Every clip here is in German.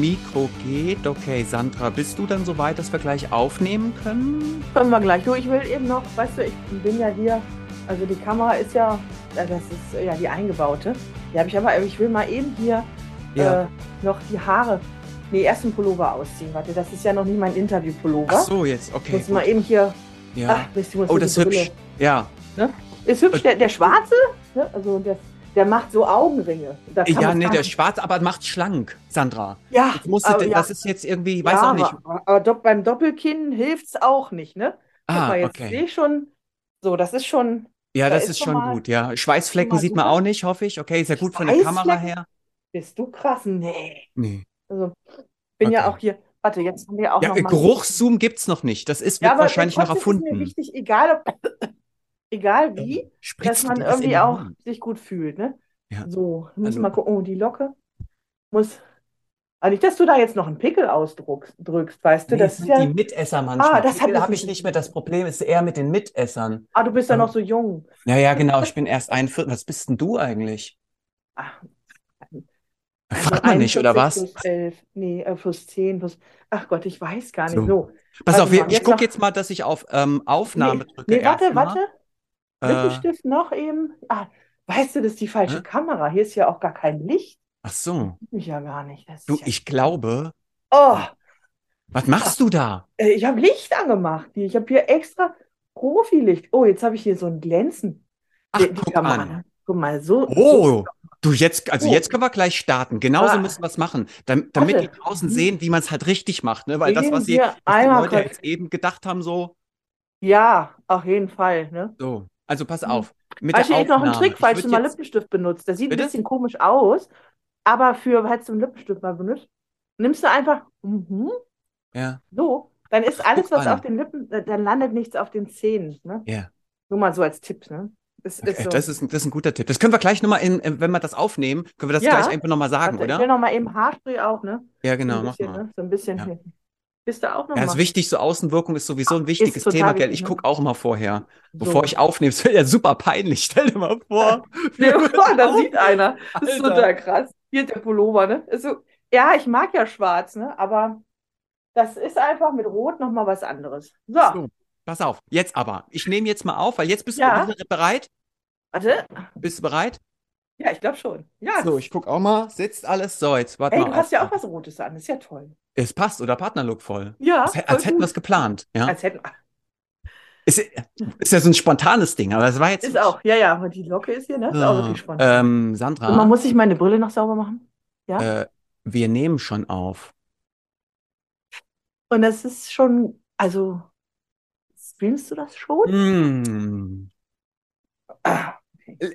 Mikro geht. Okay, Sandra, bist du dann soweit, dass wir gleich aufnehmen können? Können wir gleich. Du, ich will eben noch, weißt du, ich bin ja hier, also die Kamera ist ja, das ist ja die eingebaute. Die habe ich aber, ich will mal eben hier Ja. äh, noch die Haare, nee, erst den Pullover ausziehen. Warte, das ist ja noch nicht mein Interview-Pullover. Ach so, jetzt, okay. muss mal eben hier, Ja. ach, muss Oh, das ist hübsch. Ja. Ist hübsch, der, der schwarze, ne? also der, der macht so Augenringe. Ja, nee, der nicht- schwarz, aber macht schlank, Sandra. ja, Ich musste, aber ja, das ist jetzt irgendwie, weiß ja, auch nicht. Aber, aber beim Doppelkinn hilft es auch nicht, ne? Ah, jetzt sehe okay. ich schon, so, das ist schon, Ja, da das ist ist schon gut, ja. Schweißflecken sieht man auch nicht, hoffe ich. Okay, ist ja gut von der Kamera her. bist du krass? Nee. Nee. Also, bin ja Okay. auch hier, warte, jetzt haben wir auch Ja, noch Geruchszoom gibt's noch nicht. Das ist, Ja, wahrscheinlich noch trotzdem ist mir erfunden. wichtig, egal, ob, egal wie, dass man irgendwie auch sich gut fühlt, ne? Ja. So, müssen Also- mal gucken, oh, die Locke muss, aber nicht, dass du da jetzt noch einen Pickel ausdrückst, drückst, weißt du, Nee, das sind ja, die Mitesser manchmal. Ah, das habe ich nicht- mehr. Das Problem ist eher mit den Mitessern. ah, du bist ja Ähm, noch so jung. Ja, ja, genau. Ich bin erst 41. Was bist denn du eigentlich? Ah, Fragt man nicht, oder 41 was? Plus 11, nee, äh, plus 10, plus, ach Gott, ich weiß gar nicht. So. So, Pass Also auf, wir- mal, ich jetzt gucke jetzt mal, dass ich auf ähm, Aufnahme nee, drücke. nee, warte, warte, Äh, Lippenstift noch eben. Ah, weißt du, das ist die falsche Hä? Kamera. Hier ist ja auch gar kein Licht. ach so. Mich ja gar nicht. Das Du, ja, ich glaube. oh, Was machst du da? äh, ich habe Licht angemacht. Ich habe hier extra Profilicht. Oh, jetzt habe ich hier so ein Glänzen. Ach, Die- die guck Kamera, an. Guck mal, so. Oh, du jetzt, also Oh. jetzt können wir gleich starten. Genauso Ah. müssen wir es machen, dam- damit die draußen Mhm. sehen, wie man es halt richtig macht. Ne? Weil das, was, sie, was die Leute kurz- jetzt eben gedacht haben, so, Ja, auf jeden Fall. Ne? so. Also pass Mhm. auf. Mit Weißt du, der ich noch einen Aufnahme. Trick, falls du mal jetzt, Lippenstift benutzt. Der sieht Bitte? ein bisschen komisch aus, aber für, falls du einen Lippenstift mal benutzt, nimmst du einfach mhm, ja, so, dann ist alles, Guck was an. auf den Lippen, äh, dann landet nichts auf den Zähnen. Ne? ja. Nur mal so als Tipp. Ne? Das Okay, ist so. das, ist, ein- das ist ein guter Tipp. Das können wir gleich nochmal, in, in- wenn wir das aufnehmen, können wir das Ja. gleich einfach nochmal sagen, Warte, ich will oder? noch mal eben Haarspray auch, ne? Ja, So genau, ein mach bisschen, mal. ne? So ein bisschen. Ja. Bist du auch noch Ja, mal? ist wichtig, so Außenwirkung ist sowieso ein wichtiges Thema, gell? Ich ne? gucke auch immer vorher, So. bevor ich aufnehme. Es wäre ja super peinlich, stell dir mal vor. Nee, da sieht einer. Das ist total krass. Hier der Pullover, ne? So, ja, ich mag ja schwarz, ne? Aber das ist einfach mit Rot noch mal was anderes. So, So, pass auf, jetzt aber. Ich nehme jetzt mal auf, weil jetzt bist Ja. du bereit. warte. Bist du bereit? Ja, ich glaube schon. Ja. So, ich gucke auch mal. Sitzt alles. So, jetzt warte Ey, mal du hast ja auch was Rotes an. Das ist ja toll. Es passt, oder Partnerlook voll. Ja, Als, voll als hätten wir es geplant. Ja? Als hätten, Ist, ist ja so ein spontanes Ding, aber es war jetzt. ist auch, ja, ja, aber die Locke ist hier, ne? Ist auch wirklich spannend. Ähm, Und man Sandra, muss sich meine Brille noch sauber machen. Ja. äh, wir nehmen schon auf. Und das ist schon, also, streamst du das schon? Mm. Ah,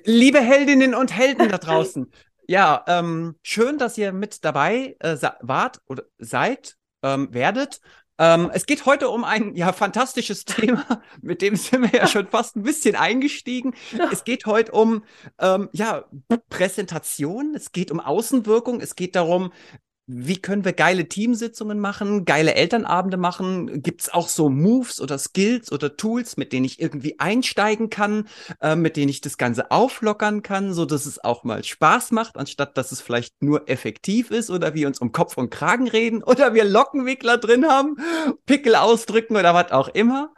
Liebe Heldinnen und Helden da draußen, ja, ähm, schön, dass ihr mit dabei äh, wart oder seid, ähm, werdet. Ähm, es geht heute um ein ja fantastisches Thema, mit dem sind wir ja schon fast ein bisschen eingestiegen. Es geht heute um ähm, ja Präsentation, es geht um Außenwirkung, es geht darum, wie können wir geile Teamsitzungen machen, geile Elternabende machen? Gibt es auch so Moves oder Skills oder Tools, mit denen ich irgendwie einsteigen kann, äh, mit denen ich das Ganze auflockern kann, so dass es auch mal Spaß macht, anstatt dass es vielleicht nur effektiv ist oder wir uns um Kopf und Kragen reden oder wir Lockenwickler drin haben, Pickel ausdrücken oder was auch immer.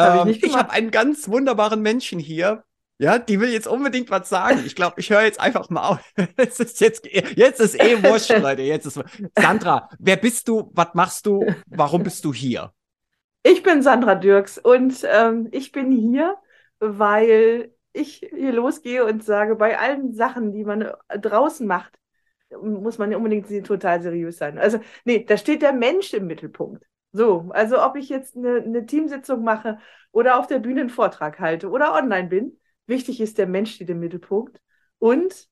Hab ich Ähm, ich gemacht. habe einen ganz wunderbaren Menschen hier. Ja, die will jetzt unbedingt was sagen. Ich glaube, ich höre jetzt einfach mal auf. Es ist jetzt, jetzt ist eh wurscht, Leute. Jetzt ist, Sandra, wer bist du? Was machst du? Warum bist du hier? Ich bin Sandra Dirks und ähm, ich bin hier, weil ich hier losgehe und sage, bei allen Sachen, die man draußen macht, muss man unbedingt sie- total seriös sein. Also, nee, da steht der Mensch im Mittelpunkt. So, also ob ich jetzt eine, eine Teamsitzung mache oder auf der Bühne einen Vortrag halte oder online bin, wichtig ist, der Mensch steht im Mittelpunkt. Und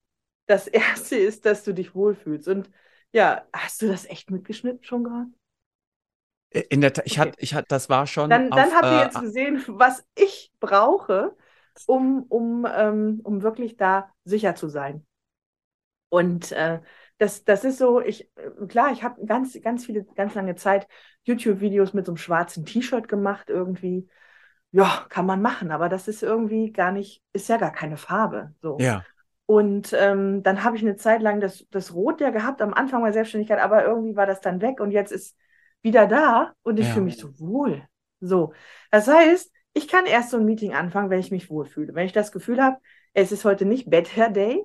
das Erste ist, dass du dich wohlfühlst. Und ja, hast du das echt mitgeschnitten schon gerade? In der, Ta- ich Okay. hatte, ich hatte, das war schon Dann, dann habt ihr äh, jetzt gesehen, was ich brauche, um, um, ähm, um wirklich da sicher zu sein. Und äh, das, das ist so, ich, äh, klar, ich habe ganz, ganz viele, ganz lange Zeit YouTube-Videos mit so einem schwarzen T-Shirt gemacht, irgendwie. Ja, kann man machen, aber das ist irgendwie gar nicht, ist ja gar keine Farbe. So. ja, Und ähm, dann habe ich eine Zeit lang das, das Rot ja gehabt am Anfang meiner Selbstständigkeit, aber irgendwie war das dann weg und jetzt ist wieder da und ich Ja. fühle mich so wohl. So. Das heißt, ich kann erst so ein Meeting anfangen, wenn ich mich wohlfühle. Wenn ich das Gefühl habe, es ist heute nicht Bad Hair Day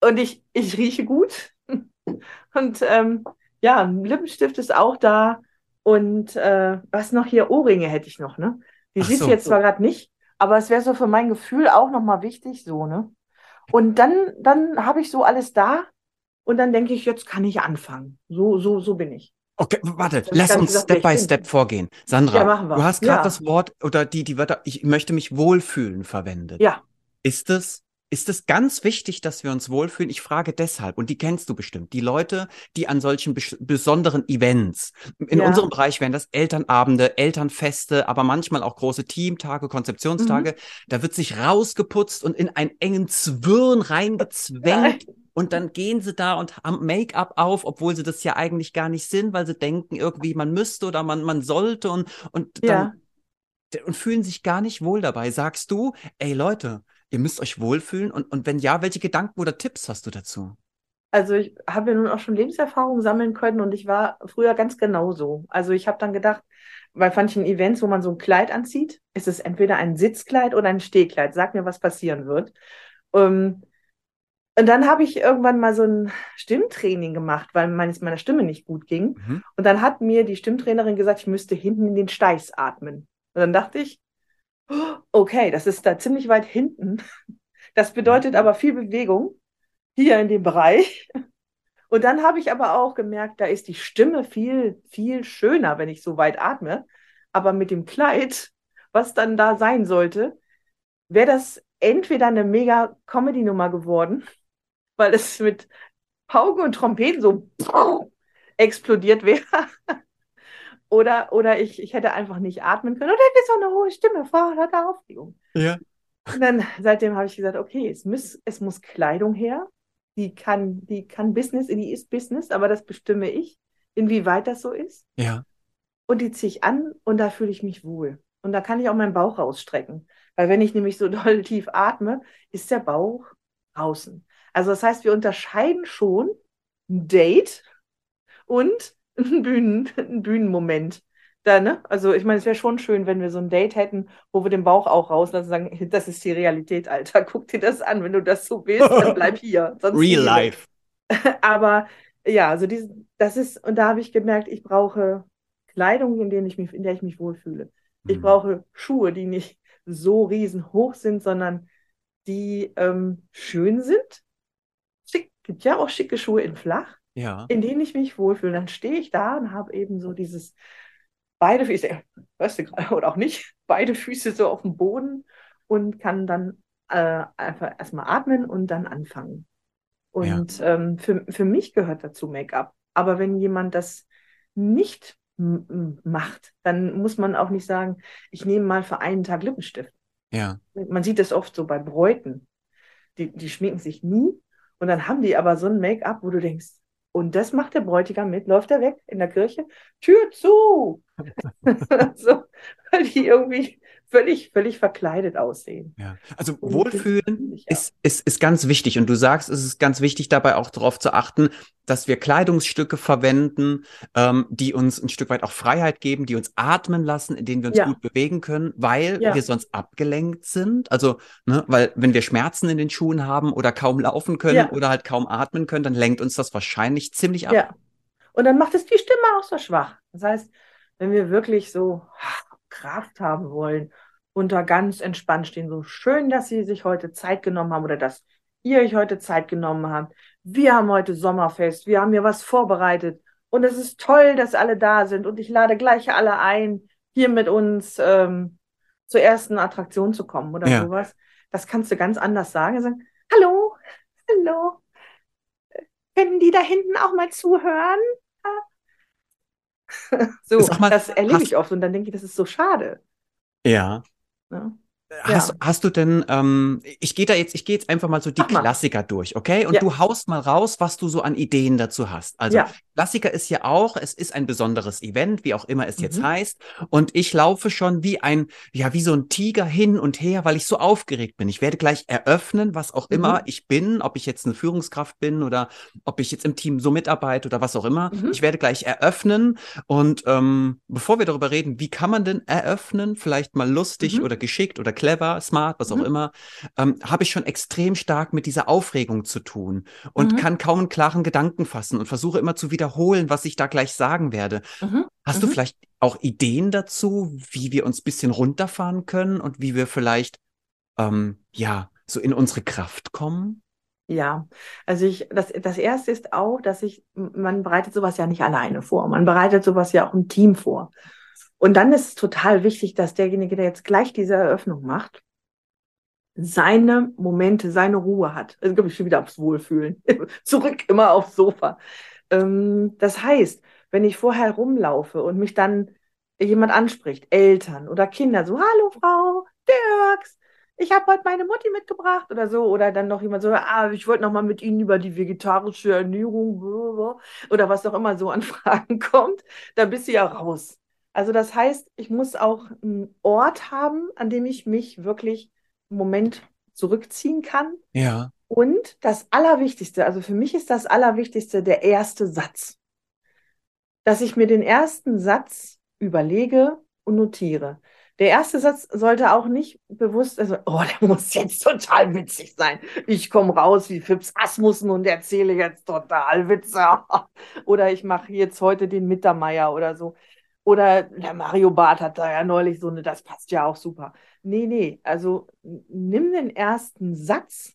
und ich, ich rieche gut. Und ähm, ja, ein Lippenstift ist auch da. Und äh, was noch hier? Ohrringe hätte ich noch, ne? Die Ach siehst du so. jetzt zwar gerade nicht, aber es wäre so für mein Gefühl auch nochmal wichtig, so, ne? Und dann, dann habe ich so alles da und dann denke ich, jetzt kann ich anfangen. So, so, so bin ich. Okay, warte, lass uns gesagt, Step by ich bin. Step vorgehen. Sandra, Ja, du hast gerade Ja. das Wort oder die, die Wörter, ich möchte mich wohlfühlen verwendet. Ja, Ist es, ist es ganz wichtig, dass wir uns wohlfühlen? Ich frage deshalb, und die kennst du bestimmt, die Leute, die an solchen bes besonderen Events, in Ja. unserem Bereich wären das Elternabende, Elternfeste, aber manchmal auch große Teamtage, Mhm. Konzeptionstage, da wird sich rausgeputzt und in einen engen Zwirn reingezwängt. Und dann gehen sie da und haben Make-up auf, obwohl sie das ja eigentlich gar nicht sind, weil sie denken, irgendwie man müsste oder man, man sollte und, und ja. dann und fühlen sich gar nicht wohl dabei. Sagst du, ey Leute, ihr müsst euch wohlfühlen? Und, und wenn ja, welche Gedanken oder Tipps hast du dazu? Also ich habe ja nun auch schon Lebenserfahrung sammeln können und ich war früher ganz genauso. Also ich habe dann gedacht, bei manchen Events, wo man so ein Kleid anzieht, ist es entweder ein Sitzkleid oder ein Stehkleid. Sag mir, was passieren wird. Ähm, und dann habe ich irgendwann mal so ein Stimmtraining gemacht, weil meines, meiner Stimme nicht gut ging. Mhm. Und dann hat mir die Stimmtrainerin gesagt, ich müsste hinten in den Steiß atmen. Und dann dachte ich, okay, das ist da ziemlich weit hinten. Das bedeutet aber viel Bewegung hier in dem Bereich. Und dann habe ich aber auch gemerkt, da ist die Stimme viel, viel schöner, wenn ich so weit atme. Aber mit dem Kleid, was dann da sein sollte, wäre das entweder eine mega Comedy-Nummer geworden, weil es mit Pauken und Trompeten so explodiert wäre. Oder, oder ich, ich hätte einfach nicht atmen können. Oder hätte so eine hohe Stimme vor lauter Aufregung. Ja. Und dann seitdem habe ich gesagt, okay, es muss, es muss Kleidung her. Die kann, die kann Business, die ist Business, aber das bestimme ich, inwieweit das so ist. Ja. Und die ziehe ich an und da fühle ich mich wohl. Und da kann ich auch meinen Bauch rausstrecken. Weil wenn ich nämlich so doll tief atme, ist der Bauch draußen. Also das heißt, wir unterscheiden schon ein Date und ein, Bühnen, ein Bühnenmoment. Da, ne? Also ich meine, es wäre schon schön, wenn wir so ein Date hätten, wo wir den Bauch auch rauslassen und sagen, das ist die Realität, Alter. Guck dir das an. Wenn du das so willst, dann bleib hier. Sonst Real life. Aber ja, also diese, das ist, und da habe ich gemerkt, ich brauche Kleidung, in, denen ich mich, in der ich mich wohlfühle. Ich Mhm. brauche Schuhe, die nicht so riesenhoch sind, sondern die ähm, schön sind. Schick, gibt ja auch schicke Schuhe in flach, Ja. in denen ich mich wohlfühle. Dann stehe ich da und habe eben so dieses beide Füße, weißt du gerade, oder auch nicht, beide Füße so auf dem Boden und kann dann äh, einfach erstmal atmen und dann anfangen. Und ähm, für, für mich gehört dazu Make-up. Aber wenn jemand das nicht macht, dann muss man auch nicht sagen, ich nehme mal für einen Tag Lippenstift. Ja. Man sieht das oft so bei Bräuten. Die, die schminken sich nie und dann haben die aber so ein Make-up, wo du denkst, und das macht der Bräutigam mit, läuft er weg in der Kirche, Tür zu. so, weil die irgendwie völlig, völlig verkleidet aussehen. Ja, also Und Wohlfühlen ja. ist, ist, ist ganz wichtig. Und du sagst, es ist ganz wichtig, dabei auch darauf zu achten, dass wir Kleidungsstücke verwenden, ähm, die uns ein Stück weit auch Freiheit geben, die uns atmen lassen, in denen wir uns Ja. gut bewegen können, weil wir sonst abgelenkt sind. Also, ne, weil wenn wir Schmerzen in den Schuhen haben oder kaum laufen können oder halt kaum atmen können, dann lenkt uns das wahrscheinlich ziemlich ab. Ja. Und dann macht es die Stimme auch so schwach. Das heißt, wenn wir wirklich so Kraft haben wollen und da ganz entspannt stehen, so schön, dass Sie sich heute Zeit genommen haben oder dass ihr euch heute Zeit genommen habt. Wir haben heute Sommerfest, wir haben hier was vorbereitet und es ist toll, dass alle da sind und ich lade gleich alle ein, hier mit uns ähm, zur ersten Attraktion zu kommen oder Ja. sowas. Das kannst du ganz anders sagen. Sagen, hallo, hallo, können die da hinten auch mal zuhören? So, mal, das erlebe hast- ich oft und dann denke ich, das ist so schade. Ja. Ne? Hast, Ja. hast du denn, ähm, ich gehe da jetzt, ich gehe jetzt einfach mal so die mal. Klassiker durch, okay? Und Ja. du haust mal raus, was du so an Ideen dazu hast. Also Ja. Klassiker ist ja auch, es ist ein besonderes Event, wie auch immer es jetzt Mhm. heißt. Und ich laufe schon wie ein, ja, wie so ein Tiger hin und her, weil ich so aufgeregt bin. Ich werde gleich eröffnen, was auch Mhm. immer ich bin, ob ich jetzt eine Führungskraft bin oder ob ich jetzt im Team so mitarbeite oder was auch immer. Mhm. Ich werde gleich eröffnen. Und ähm, bevor wir darüber reden, wie kann man denn eröffnen, vielleicht mal lustig Mhm. oder geschickt oder clever, smart, was auch Mhm. immer, ähm, habe ich schon extrem stark mit dieser Aufregung zu tun und Mhm. kann kaum einen klaren Gedanken fassen und versuche immer zu wiederholen, was ich da gleich sagen werde. Mhm. Hast du Mhm. vielleicht auch Ideen dazu, wie wir uns ein bisschen runterfahren können und wie wir vielleicht, ähm, ja, so in unsere Kraft kommen? Ja, also ich, das, das erste ist auch, dass ich, man bereitet sowas ja nicht alleine vor. Man bereitet sowas ja auch im Team vor. Und dann ist es total wichtig, dass derjenige, der jetzt gleich diese Eröffnung macht, seine Momente, seine Ruhe hat. Also komme ich schon wieder aufs Wohlfühlen. Zurück immer aufs Sofa. Ähm, das heißt, wenn ich vorher rumlaufe und mich dann jemand anspricht, Eltern oder Kinder, so, hallo Frau Dirks, ich habe heute meine Mutti mitgebracht oder so, oder dann noch jemand so, ah, ich wollte noch mal mit Ihnen über die vegetarische Ernährung oder was auch immer so an Fragen kommt, da bist du ja raus. Also das heißt, ich muss auch einen Ort haben, an dem ich mich wirklich einen Moment zurückziehen kann. Ja. Und das Allerwichtigste, also für mich ist das Allerwichtigste der erste Satz. Dass ich mir den ersten Satz überlege und notiere. Der erste Satz sollte auch nicht bewusst, also, oh, der muss jetzt total witzig sein. Ich komme raus wie Fips Asmussen und erzähle jetzt total Witze. Oder ich mache jetzt heute den Mittermeier oder so. Oder der Mario Barth hat da ja neulich so eine, das passt ja auch super. Nee, nee, also nimm den ersten Satz,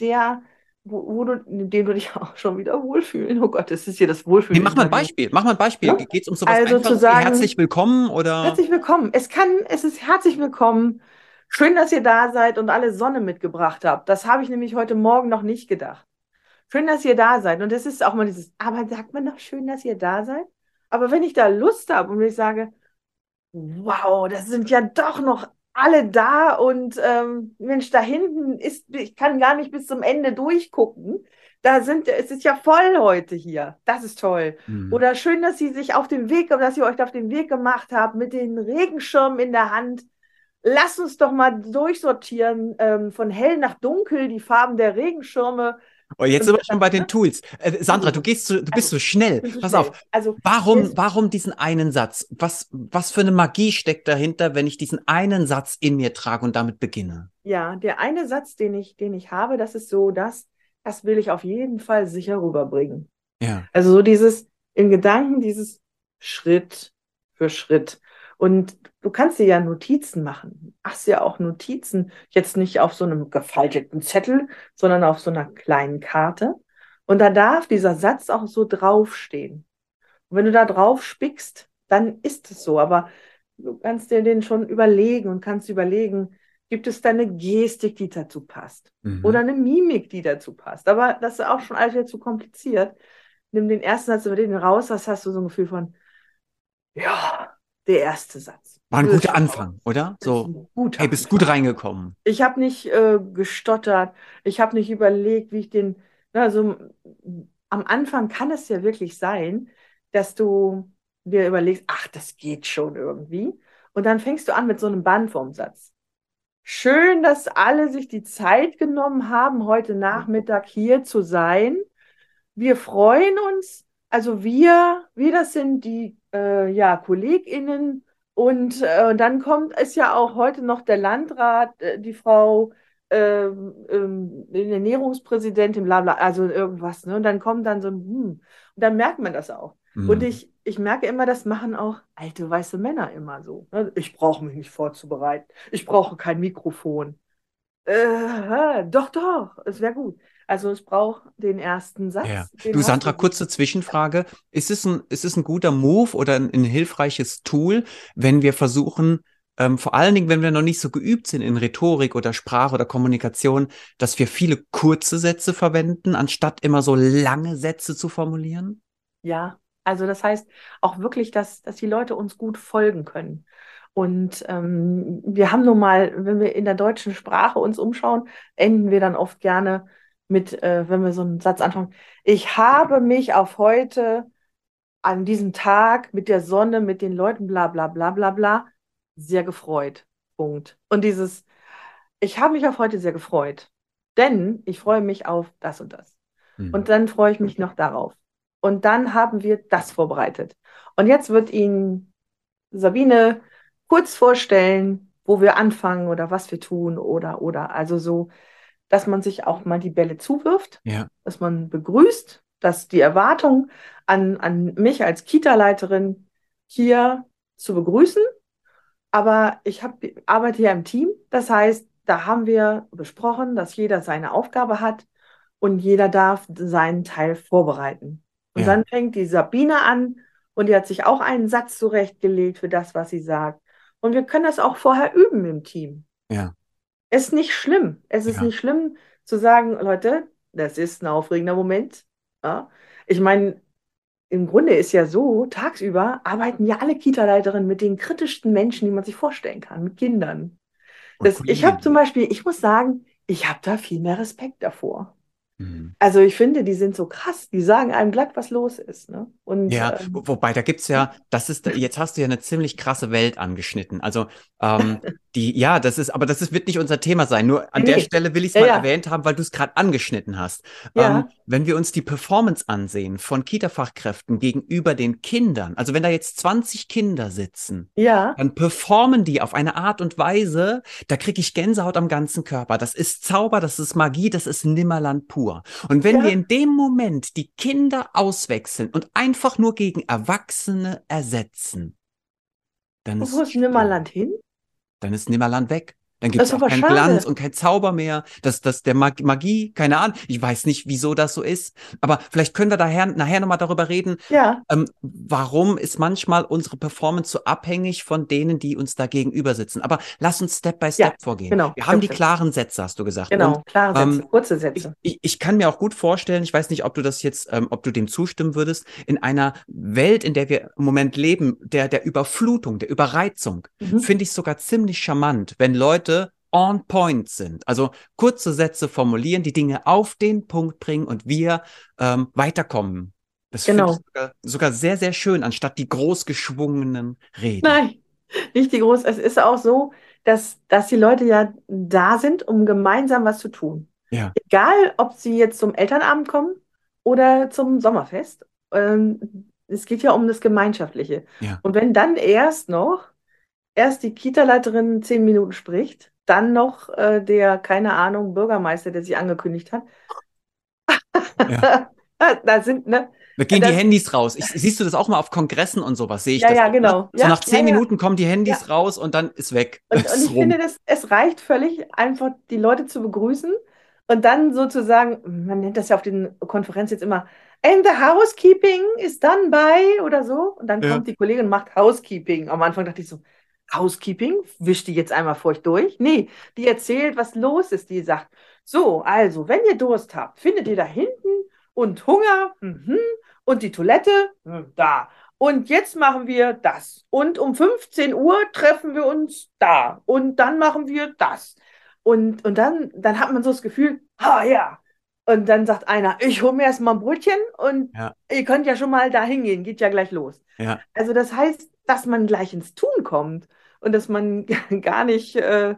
der, wo, wo du, dem du dich auch schon wieder wohlfühlen. Oh Gott, das ist hier das Wohlfühlen. Nee, mach mal ein Beispiel. Mach mal ein Beispiel. Ja. Geht es um sowas Also zu sagen- herzlich willkommen oder? Herzlich willkommen. Es kann, es ist herzlich willkommen. Schön, dass ihr da seid und alle Sonne mitgebracht habt. Das habe ich nämlich heute Morgen noch nicht gedacht. Schön, dass ihr da seid. Und es ist auch mal dieses, aber sagt man doch schön, dass ihr da seid? Aber wenn ich da Lust habe und ich sage, wow, das sind ja doch noch alle da und ähm, Mensch, da hinten ist, ich kann gar nicht bis zum Ende durchgucken. Da sind, es ist ja voll heute hier. Das ist toll. Hm. Oder schön, dass Sie sich auf den Weg, dass ihr euch auf den Weg gemacht habt mit den Regenschirmen in der Hand. Lasst uns doch mal durchsortieren ähm, von hell nach dunkel die Farben der Regenschirme. Oh, jetzt Und- sind wir schon bei den Tools. Äh, Sandra, du gehst so, du bist so schnell. So Pass schnell. auf. Also Warum, warum diesen einen Satz? Was, was für eine Magie steckt dahinter, wenn ich diesen einen Satz in mir trage und damit beginne? ja, der eine Satz, den ich, den ich habe, das ist so, das, das will ich auf jeden Fall sicher rüberbringen. Ja. Also so dieses in Gedanken, dieses Schritt für Schritt. Und du kannst dir ja Notizen machen. Machst ja auch Notizen, jetzt nicht auf so einem gefalteten Zettel, sondern auf so einer kleinen Karte. Und da darf dieser Satz auch so draufstehen. Und wenn du da drauf spickst, dann ist es so. Aber du kannst dir den schon überlegen und kannst überlegen, gibt es da eine Gestik, die dazu passt? Mhm. Oder eine Mimik, die dazu passt. Aber das ist auch schon alles wieder zu kompliziert. Nimm den ersten Satz über den raus, was hast du so ein Gefühl von, ja, der erste Satz. War ein guter Anfang, oder? So, guter hey, bist gut reingekommen. Ich habe nicht äh, gestottert, ich habe nicht überlegt, wie ich den, also am Anfang kann es ja wirklich sein, dass du dir überlegst, ach, das geht schon irgendwie. Und dann fängst du an mit so einem Bandformsatz. Schön, dass alle sich die Zeit genommen haben, heute Nachmittag hier zu sein. Wir freuen uns. Also wir, wir, das sind die äh, ja, KollegInnen. Und äh, dann kommt es ja auch heute noch der Landrat, äh, die Frau ähm, ähm, Ernährungspräsidentin, bla bla, also irgendwas. Ne? Und dann kommt dann so ein, hm, und dann merkt man das auch. Mhm. Und ich, ich merke immer, das machen auch alte weiße Männer immer so. ne? Ich brauche mich nicht vorzubereiten. Ich brauche kein Mikrofon. Äh, doch, doch, es wäre gut. Also es braucht den ersten Satz. Ja. Du, Sandra, kurze Zwischenfrage. Ist es ein, ist es ein guter Move oder ein, ein hilfreiches Tool, wenn wir versuchen, ähm, vor allen Dingen, wenn wir noch nicht so geübt sind in Rhetorik oder Sprache oder Kommunikation, dass wir viele kurze Sätze verwenden, anstatt immer so lange Sätze zu formulieren? Ja, also das heißt auch wirklich, dass, dass die Leute uns gut folgen können. Und ähm, wir haben nun mal, wenn wir in der deutschen Sprache uns umschauen, enden wir dann oft gerne mit, äh, wenn wir so einen Satz anfangen, ich habe mich auf heute an diesem Tag mit der Sonne, mit den Leuten, bla bla bla bla bla, sehr gefreut. Punkt. Und dieses, ich habe mich auf heute sehr gefreut, denn ich freue mich auf das und das. Mhm. Und dann freue ich mich noch darauf. Und dann haben wir das vorbereitet. Und jetzt wird Ihnen Sabine kurz vorstellen, wo wir anfangen oder was wir tun oder oder. Also so, dass man sich auch mal die Bälle zuwirft, ja. dass man begrüßt, dass die Erwartung an, an mich als Kita-Leiterin hier zu begrüßen. Aber ich hab, arbeite hier im Team. Das heißt, da haben wir besprochen, dass jeder seine Aufgabe hat und jeder darf seinen Teil vorbereiten. Und ja. dann fängt die Sabine an und die hat sich auch einen Satz zurechtgelegt für das, was sie sagt. Und wir können das auch vorher üben im Team. Ja. Es ist nicht schlimm. Es ist ja. nicht schlimm zu sagen, Leute, das ist ein aufregender Moment. Ja? Ich meine, im Grunde ist ja so, tagsüber arbeiten ja alle Kita-Leiterinnen mit den kritischsten Menschen, die man sich vorstellen kann, mit Kindern. Das, ich habe zum Beispiel, ich muss sagen, ich habe da viel mehr Respekt davor. Mhm. Also ich finde, die sind so krass, die sagen einem glatt, was los ist. Ne? Und, ja, ähm, wobei da gibt es ja, das ist, jetzt hast du ja eine ziemlich krasse Welt angeschnitten. Also ähm, die, ja, das ist, aber das ist, wird nicht unser Thema sein. Nur an nee. der Stelle will ich es ja, mal ja. erwähnt haben, weil du es gerade angeschnitten hast. Ja. Ähm, wenn wir uns die Performance ansehen von Kita-Fachkräften gegenüber den Kindern, also wenn da jetzt 20 Kinder sitzen, ja. dann performen die auf eine Art und Weise, da kriege ich Gänsehaut am ganzen Körper. Das ist Zauber, das ist Magie, das ist Nimmerland pur pur. Und wenn ja. wir in dem Moment die Kinder auswechseln und einfach nur gegen Erwachsene ersetzen, dann ist, Wo ist Nimmerland hin? Dann ist Nimmerland weg. Dann gibt es auch keinen schade. Glanz und kein Zauber mehr. Das, das, der Mag Magie, keine Ahnung. Ich weiß nicht, wieso das so ist. Aber vielleicht können wir daher, nachher nochmal darüber reden. Ja. Ähm, warum ist manchmal unsere Performance so abhängig von denen, die uns da gegenüber sitzen? Aber lass uns Step by Step ja, vorgehen. Genau. Wir haben die klaren Sätze, hast du gesagt. Genau, und, klare Sätze, ähm, kurze Sätze. Ich, ich, ich, kann mir auch gut vorstellen, ich weiß nicht, ob du das jetzt, ähm, ob du dem zustimmen würdest, in einer Welt, in der wir im Moment leben, der, der Überflutung, der Überreizung, mhm. finde ich sogar ziemlich charmant, wenn Leute on point sind. Also kurze Sätze formulieren, die Dinge auf den Punkt bringen und wir ähm, weiterkommen. Das genau. finde ich sogar, sogar, sehr, sehr schön, anstatt die großgeschwungenen Reden. Nein, nicht die groß. Es ist auch so, dass, dass die Leute ja da sind, um gemeinsam was zu tun. Ja. Egal, ob sie jetzt zum Elternabend kommen oder zum Sommerfest. Ähm, es geht ja um das Gemeinschaftliche. Ja. Und wenn dann erst noch erst die Kita-Leiterin zehn Minuten spricht, dann noch äh, der, keine Ahnung, Bürgermeister, der sich angekündigt hat. Ja. da sind, ne? Da gehen das, die Handys raus. Ich, siehst du das auch mal auf Kongressen und sowas? Sehe ich ja, das. Ja, genau. So ja, nach zehn ja, Minuten kommen die Handys raus und dann ist weg. Und, und ich rum. finde, das, es reicht völlig, einfach die Leute zu begrüßen und dann sozusagen, man nennt das ja auf den Konferenzen jetzt immer, and the housekeeping is done by oder so. Und dann kommt die Kollegin und macht Housekeeping. Am Anfang dachte ich so, Housekeeping, wischt die jetzt einmal feucht durch. Nee, die erzählt, was los ist. Die sagt, so, also, wenn ihr Durst habt, findet ihr da hinten und Hunger mhm, und die Toilette mhm, da. Und jetzt machen wir das. Und um 15 Uhr treffen wir uns da. Und dann machen wir das. Und, und dann, dann hat man so das Gefühl, ah ja. Und dann sagt einer, ich hole mir erstmal ein Brötchen und ja. ihr könnt ja schon mal da hingehen, geht ja gleich los. Ja. Also das heißt, dass man gleich ins Tun kommt und dass man gar nicht, äh,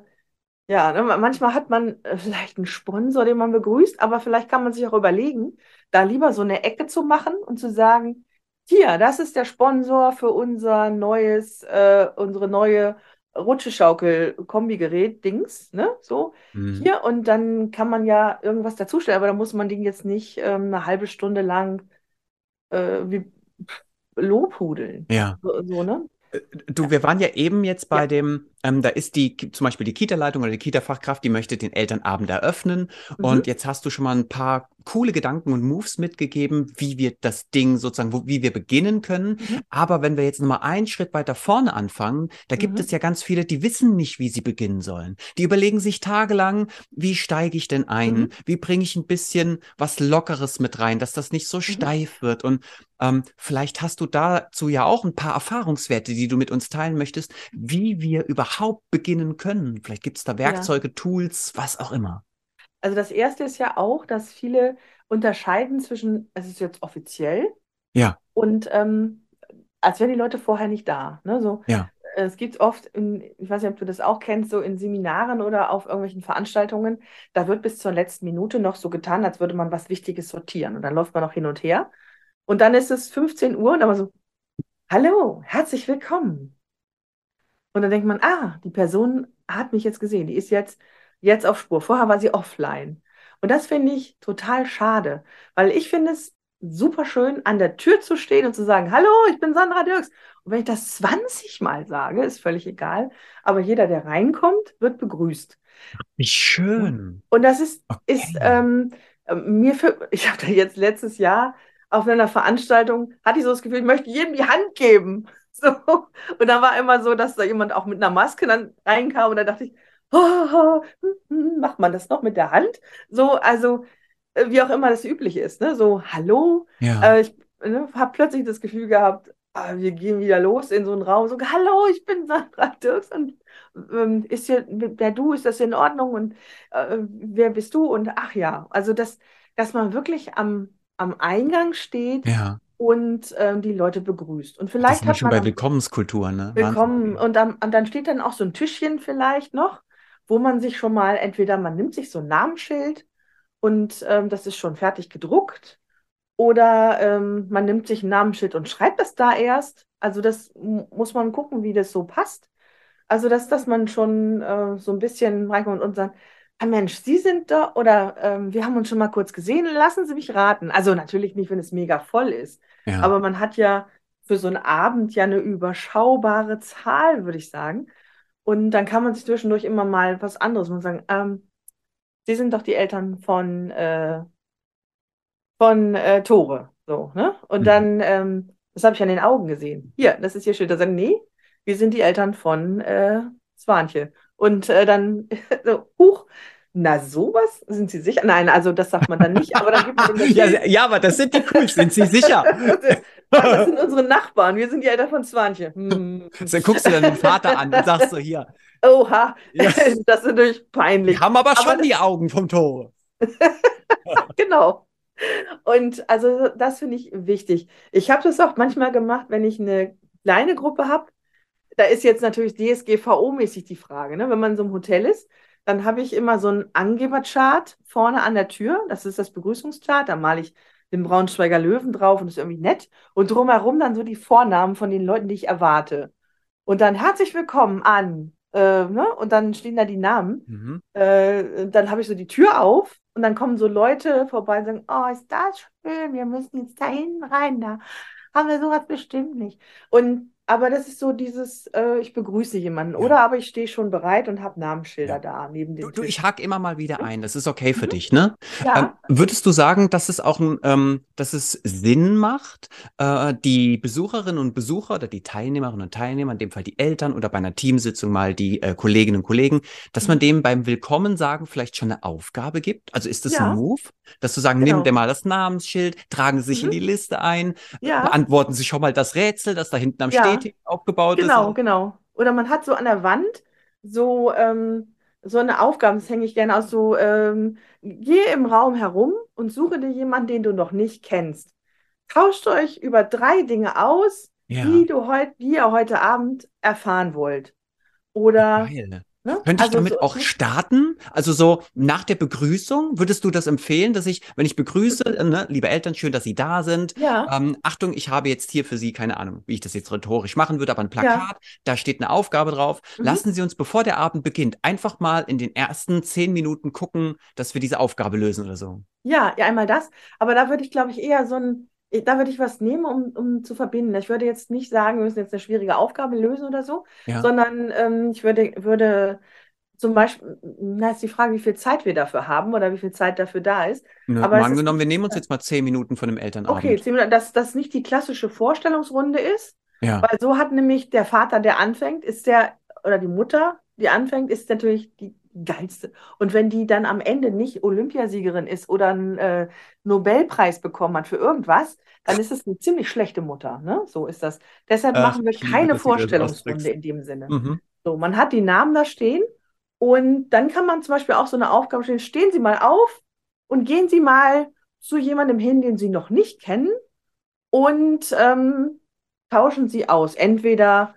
ja, ne, manchmal hat man äh, vielleicht einen Sponsor, den man begrüßt, aber vielleicht kann man sich auch überlegen, da lieber so eine Ecke zu machen und zu sagen, hier, das ist der Sponsor für unser neues, äh, unsere neue Rutscheschaukel-Kombigerät-Dings, ne? So, mhm. hier, und dann kann man ja irgendwas dazustellen, aber da muss man den jetzt nicht ähm, eine halbe Stunde lang äh, wie lobhudeln. Ja. So, so, ne? Du, wir waren ja eben jetzt bei ja. dem ähm, da ist die, zum Beispiel die Kita-Leitung oder die Kita-Fachkraft, die möchte den Elternabend eröffnen. Mhm. Und jetzt hast du schon mal ein paar coole Gedanken und Moves mitgegeben, wie wir das Ding sozusagen, wo, wie wir beginnen können. Mhm. Aber wenn wir jetzt nochmal einen Schritt weiter vorne anfangen, da gibt mhm. es ja ganz viele, die wissen nicht, wie sie beginnen sollen. Die überlegen sich tagelang, wie steige ich denn ein? Mhm. Wie bringe ich ein bisschen was Lockeres mit rein, dass das nicht so mhm. steif wird? Und ähm, vielleicht hast du dazu ja auch ein paar Erfahrungswerte, die du mit uns teilen möchtest, wie wir überhaupt beginnen können. Vielleicht gibt es da Werkzeuge, ja. Tools, was auch immer. Also das erste ist ja auch, dass viele unterscheiden zwischen, es ist jetzt offiziell ja. und ähm, als wären die Leute vorher nicht da. Ne? So, ja. Es gibt oft, in, ich weiß nicht, ob du das auch kennst, so in Seminaren oder auf irgendwelchen Veranstaltungen, da wird bis zur letzten Minute noch so getan, als würde man was Wichtiges sortieren. Und dann läuft man noch hin und her. Und dann ist es 15 Uhr und dann so, hallo, herzlich willkommen. Und dann denkt man, ah, die Person hat mich jetzt gesehen, die ist jetzt jetzt auf Spur. Vorher war sie offline. Und das finde ich total schade, weil ich finde es super schön, an der Tür zu stehen und zu sagen, hallo, ich bin Sandra Dirks. Und wenn ich das 20 Mal sage, ist völlig egal, aber jeder, der reinkommt, wird begrüßt. Wie schön. Und das ist, okay. ist ähm, mir für, ich habe da jetzt letztes Jahr auf einer Veranstaltung, hatte ich so das Gefühl, ich möchte jedem die Hand geben. So. Und da war immer so, dass da jemand auch mit einer Maske dann reinkam und da dachte ich, oh, macht man das noch mit der Hand? So, also äh, wie auch immer das üblich ist, ne? So, hallo. Ja. Äh, ich ne, habe plötzlich das Gefühl gehabt, ah, wir gehen wieder los in so einen Raum, so, hallo, ich bin Sandra Dirks und ähm, ist hier, wer du, ist das in Ordnung und äh, wer bist du? Und ach ja, also das, dass man wirklich am, am Eingang steht ja. Und ähm, die Leute begrüßt. Und vielleicht das hat schon man bei Willkommenskultur, ne? Willkommen und, dann, und dann steht dann auch so ein Tischchen vielleicht noch wo man sich schon mal entweder man nimmt sich so ein Namensschild und ähm, das ist schon fertig gedruckt oder ähm, man nimmt sich ein Namensschild und schreibt das da erst. Also das muss man gucken, wie das so passt. Also dass, dass man schon äh, so ein bisschen reinkommt und sagt, ah Mensch, Sie sind da oder ähm, wir haben uns schon mal kurz gesehen, lassen Sie mich raten. Also natürlich nicht, wenn es mega voll ist, ja. aber man hat ja für so einen Abend ja eine überschaubare Zahl, würde ich sagen. Und dann kann man sich zwischendurch immer mal was anderes und sagen, ähm, Sie sind doch die Eltern von, äh, von äh, Tore. So, ne? Und mhm. dann, ähm, das habe ich an den Augen gesehen. Hier, das ist hier schön. Da sagen, nee, wir sind die Eltern von äh, Swanche. Und äh, dann, so, huch, na, sowas? Sind Sie sicher? Nein, also das sagt man dann nicht, aber dann gibt man ja, ja, aber das sind die cool, sind Sie sicher? das sind unsere Nachbarn, wir sind die Eltern von Swanche. Hm. Dann guckst du dann den Vater an und sagst so, hier. Oha, ja. das ist natürlich peinlich. Die haben aber, aber schon die Augen vom Tore. genau. Und also das finde ich wichtig. Ich habe das auch manchmal gemacht, wenn ich eine kleine Gruppe habe. Da ist jetzt natürlich DSGVO-mäßig die Frage, ne? wenn man in so einem Hotel ist dann habe ich immer so einen Angeberchart vorne an der Tür. Das ist das Begrüßungschart. Da male ich den Braunschweiger Löwen drauf und das ist irgendwie nett. Und drumherum dann so die Vornamen von den Leuten, die ich erwarte. Und dann herzlich willkommen an. Äh, ne? Und dann stehen da die Namen. Mhm. Äh, dann habe ich so die Tür auf und dann kommen so Leute vorbei und sagen, oh, ist das schön, wir müssen jetzt da hinten rein, da haben wir sowas bestimmt nicht. Und aber das ist so dieses, äh, ich begrüße jemanden. Ja. Oder aber ich stehe schon bereit und habe Namensschilder ja. da neben dem du, Tisch. ich hake immer mal wieder ein. Das ist okay für mhm. dich, ne? Ja. Ähm, würdest du sagen, dass es auch ein, ähm, dass es Sinn macht, äh, die Besucherinnen und Besucher oder die Teilnehmerinnen und Teilnehmer, in dem Fall die Eltern oder bei einer Teamsitzung mal die äh, Kolleginnen und Kollegen, dass man mhm. dem beim Willkommen sagen vielleicht schon eine Aufgabe gibt? Also ist das ein Move, dass du sagen, genau. nimm dir mal das Namensschild, tragen Sie sich mhm. in die Liste ein, beantworten Sie schon mal das Rätsel, das da hinten am ja. Steht aufgebaut genau, ist. Genau, genau. Oder man hat so an der Wand so, ähm, so eine Aufgabe, das hänge ich gerne aus, so, ähm, geh im Raum herum und suche dir jemanden, den du noch nicht kennst. Tauscht euch über drei Dinge aus, ja. die, du heut, die ihr heute Abend erfahren wollt. Oder Geil. Ne? Könnte ich also damit so, auch starten? Also so nach der Begrüßung, würdest du das empfehlen, dass ich, wenn ich begrüße, äh, ne, liebe Eltern, schön, dass Sie da sind. Ja. Ähm, Achtung, ich habe jetzt hier für Sie, keine Ahnung, wie ich das jetzt rhetorisch machen würde, aber ein Plakat, ja. da steht eine Aufgabe drauf. Mhm. Lassen Sie uns, bevor der Abend beginnt, einfach mal in den ersten zehn Minuten gucken, dass wir diese Aufgabe lösen oder so. Ja, ja, einmal das. Aber da würde ich, glaube ich, eher so ein ich, da würde ich was nehmen, um, um zu verbinden. Ich würde jetzt nicht sagen, wir müssen jetzt eine schwierige Aufgabe lösen oder so, Ja. sondern ähm, ich würde, würde zum Beispiel, na, ist die Frage, wie viel Zeit wir dafür haben oder wie viel Zeit dafür da ist. Ne, Aber mal es ist angenommen, wir nehmen uns jetzt mal zehn Minuten von dem Elternabend. okay, zehn Minuten, dass das nicht die klassische Vorstellungsrunde ist, Ja. weil so hat nämlich der Vater, der anfängt, ist der, oder die Mutter, die anfängt, ist natürlich die geilste. Und wenn die dann am Ende nicht Olympiasiegerin ist oder einen äh, Nobelpreis bekommen hat für irgendwas, dann ist es eine ziemlich schlechte Mutter. Ne? So ist das. Deshalb Ach, machen wir keine Vorstellungsrunde in dem Sinne. Mhm. So, man hat die Namen da stehen und dann kann man zum Beispiel auch so eine Aufgabe stellen, stehen Sie mal auf und gehen Sie mal zu jemandem hin, den Sie noch nicht kennen und ähm, tauschen Sie aus. Entweder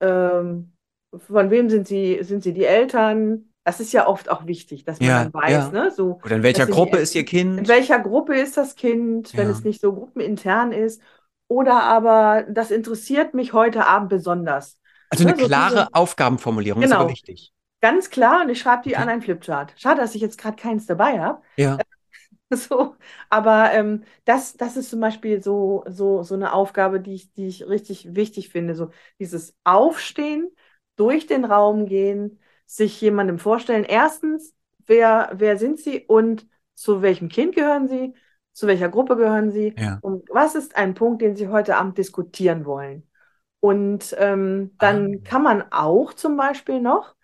ähm, von wem sind Sie, sind Sie die Eltern? Das ist ja oft auch wichtig, dass man Ja, dann weiß, ja. ne? So, Oder in welcher sind die Gruppe ist Ihr Eltern. In Kind? welcher Gruppe ist das Kind, wenn Ja. es nicht so gruppenintern ist? Oder aber, das interessiert mich heute Abend besonders. Also eine Ne? So klare diese, Aufgabenformulierung ist aber genau, wichtig. ganz klar. Und ich schreibe die an Okay. einen Flipchart. Schade, dass ich jetzt gerade keins dabei habe. Ja. So, aber ähm, das, das ist zum Beispiel so, so, so eine Aufgabe, die ich, die ich richtig wichtig finde. So dieses Aufstehen, durch den Raum gehen, sich jemandem vorstellen. Erstens, wer, wer sind Sie und zu welchem Kind gehören Sie? Zu welcher Gruppe gehören Sie? Ja. Und was ist ein Punkt, den Sie heute Abend diskutieren wollen? Und ähm, Ah. dann kann man auch zum Beispiel noch,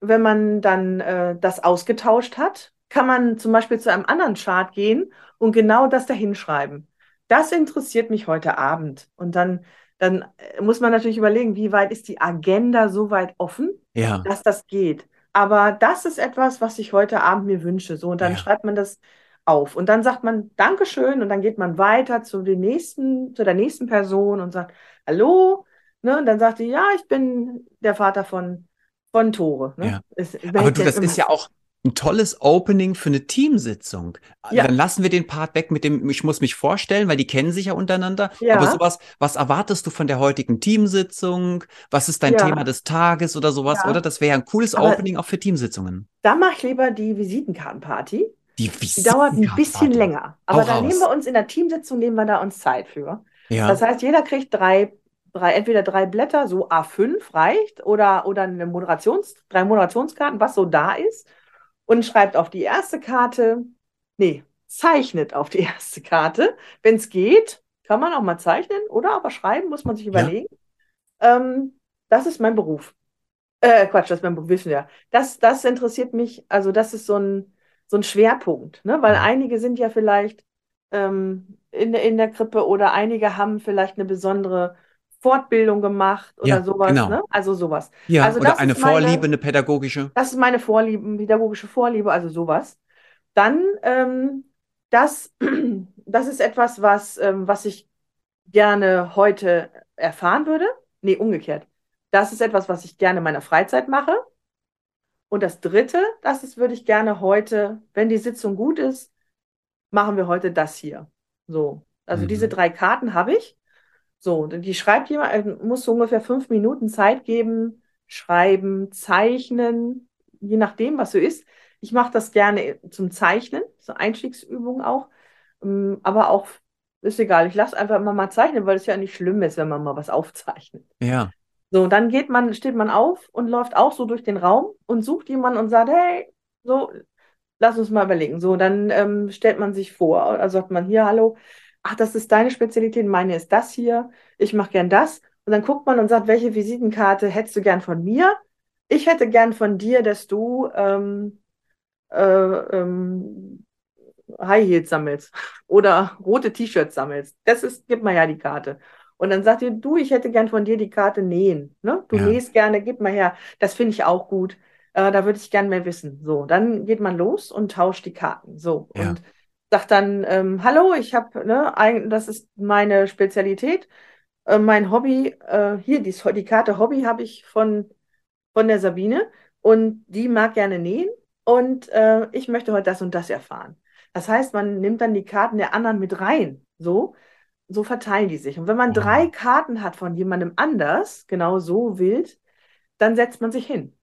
wenn man dann äh, das ausgetauscht hat, kann man zum Beispiel zu einem anderen Chart gehen und genau das dahin schreiben. Das interessiert mich heute Abend. Und dann, dann äh, muss man natürlich überlegen, wie weit ist die Agenda so weit offen, Ja. dass das geht. Aber das ist etwas, was ich heute Abend mir wünsche. So, und dann Ja. schreibt man das auf. Und dann sagt man Dankeschön und dann geht man weiter zu den nächsten, zu der nächsten Person und sagt Hallo. Ne? Und dann sagt die, ja, ich bin der Vater von, von Tore. Ne? Ja. Aber du, das ist ja auch ein tolles Opening für eine Teamsitzung. Ja. Dann lassen wir den Part weg mit dem, ich muss mich vorstellen, weil die kennen sich ja untereinander. Ja. Aber sowas, was erwartest du von der heutigen Teamsitzung? Was ist dein Ja. Thema des Tages oder sowas, oder? Das wäre ja ein cooles Aber- Opening auch für Teamsitzungen. Da mache ich lieber die Visitenkartenparty. Die, Die dauert ein bisschen Visitenkartenparty. länger. Aber da raus. nehmen wir uns in der Teamsitzung, nehmen wir da uns Zeit für. Ja. Das heißt, jeder kriegt drei, drei, entweder drei Blätter, so A5 reicht, oder, oder eine Moderations, drei Moderationskarten, was so da ist, und schreibt auf die erste Karte, nee, zeichnet auf die erste Karte. Wenn es geht, kann man auch mal zeichnen, oder aber schreiben, muss man sich überlegen. Ähm, das ist mein Beruf. Äh, Quatsch, das ist mein Beruf, wissen wir. Das, das interessiert mich, also das ist so ein, so ein Schwerpunkt, ne? Weil einige sind ja vielleicht ähm, in, der- in der Krippe oder einige haben vielleicht eine besondere Fortbildung gemacht oder Ja, sowas, genau. ne? Also sowas. Ja, also oder das eine meine- Vorliebe, eine pädagogische. Das ist meine Vorliebe, pädagogische Vorliebe, also sowas. Dann, ähm, das, das ist etwas, was, ähm, was ich gerne heute erfahren würde. Nee, umgekehrt. Das ist etwas, was ich gerne in meiner Freizeit mache. Und das Dritte, das ist, würde ich gerne heute, wenn die Sitzung gut ist, machen wir heute das hier. So. Also Mhm. diese drei Karten habe ich. So, die schreibt jemand, äh, muss so ungefähr fünf Minuten Zeit geben, schreiben, zeichnen, je nachdem, was so ist. Ich mache das gerne zum Zeichnen, so Einstiegsübung auch. Ähm, Aber auch, ist egal, ich lasse einfach immer mal zeichnen, weil es ja nicht schlimm ist, wenn man mal was aufzeichnet. Ja. So, dann geht man, steht man auf und läuft auch so durch den Raum und sucht jemanden und sagt, hey, so, lass uns mal überlegen. So, dann ähm, stellt man sich vor, also sagt man hier, hallo, ach, das ist deine Spezialität, meine ist das hier, ich mache gern das. Und dann guckt man und sagt, welche Visitenkarte hättest du gern von mir? Ich hätte gern von dir, dass du ähm, äh, ähm, High Heels sammelst oder rote T-Shirts sammelst. Das ist, gib mal ja die Karte. Und dann sagt ihr, du, ich hätte gern von dir die Karte nähen. Ne? Du Ja. nähst gerne, gib mal her. Das finde ich auch gut. Äh, da würde ich gern mehr wissen. So, dann geht man los und tauscht die Karten. So, Ja. und sagt dann, ähm, hallo, ich habe, ne, ein, das ist meine Spezialität. Äh, mein Hobby, äh, hier, die, die Karte Hobby habe ich von, von der Sabine und die mag gerne nähen und äh, ich möchte heute das und das erfahren. Das heißt, man nimmt dann die Karten der anderen mit rein. So, so verteilen die sich. Und wenn man Ah. drei Karten hat von jemandem anders, genau so wild, dann setzt man sich hin.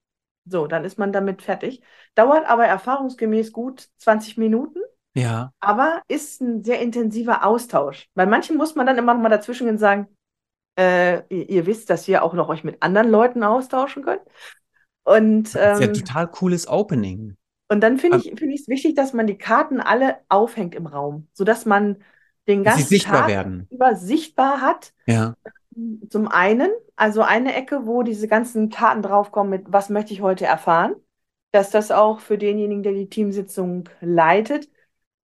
So, dann ist man damit fertig. Dauert aber erfahrungsgemäß gut 20 Minuten. Ja. aber ist ein sehr intensiver Austausch. Bei manchen muss man dann immer noch mal dazwischen gehen und sagen, äh, ihr, ihr wisst, dass ihr auch noch euch mit anderen Leuten austauschen könnt. Und, Das ist ja ähm, total cooles Opening. und dann finde Ähm, ich, es wichtig, dass man die Karten alle aufhängt im Raum, sodass man den Dass sie ganzen sichtbar Tag werden. über sichtbar hat. Ja. Zum einen, also eine Ecke, wo diese ganzen Karten draufkommen mit, was möchte ich heute erfahren, dass das auch für denjenigen, der die Teamsitzung leitet,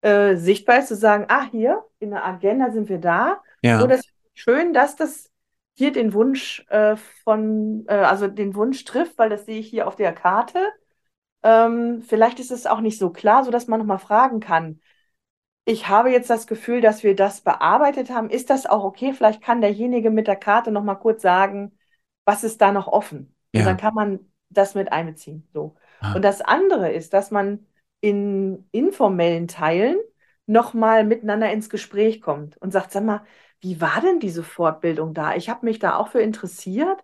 äh, sichtbar ist, zu sagen, ah, hier in der Agenda sind wir da. Ja. Es ist schön, dass das hier den Wunsch äh, von, äh, also den Wunsch trifft, weil das sehe ich hier auf der Karte. Ähm, vielleicht ist es auch nicht so klar, sodass man nochmal fragen kann. Ich habe jetzt das Gefühl, dass wir das bearbeitet haben. Ist das auch okay? Vielleicht kann derjenige mit der Karte nochmal kurz sagen, was ist da noch offen? Und Ja. dann kann man das mit einbeziehen. So. Ah. Und das andere ist, dass man in informellen Teilen nochmal miteinander ins Gespräch kommt und sagt, sag mal, wie war denn diese Fortbildung da? Ich habe mich da auch für interessiert,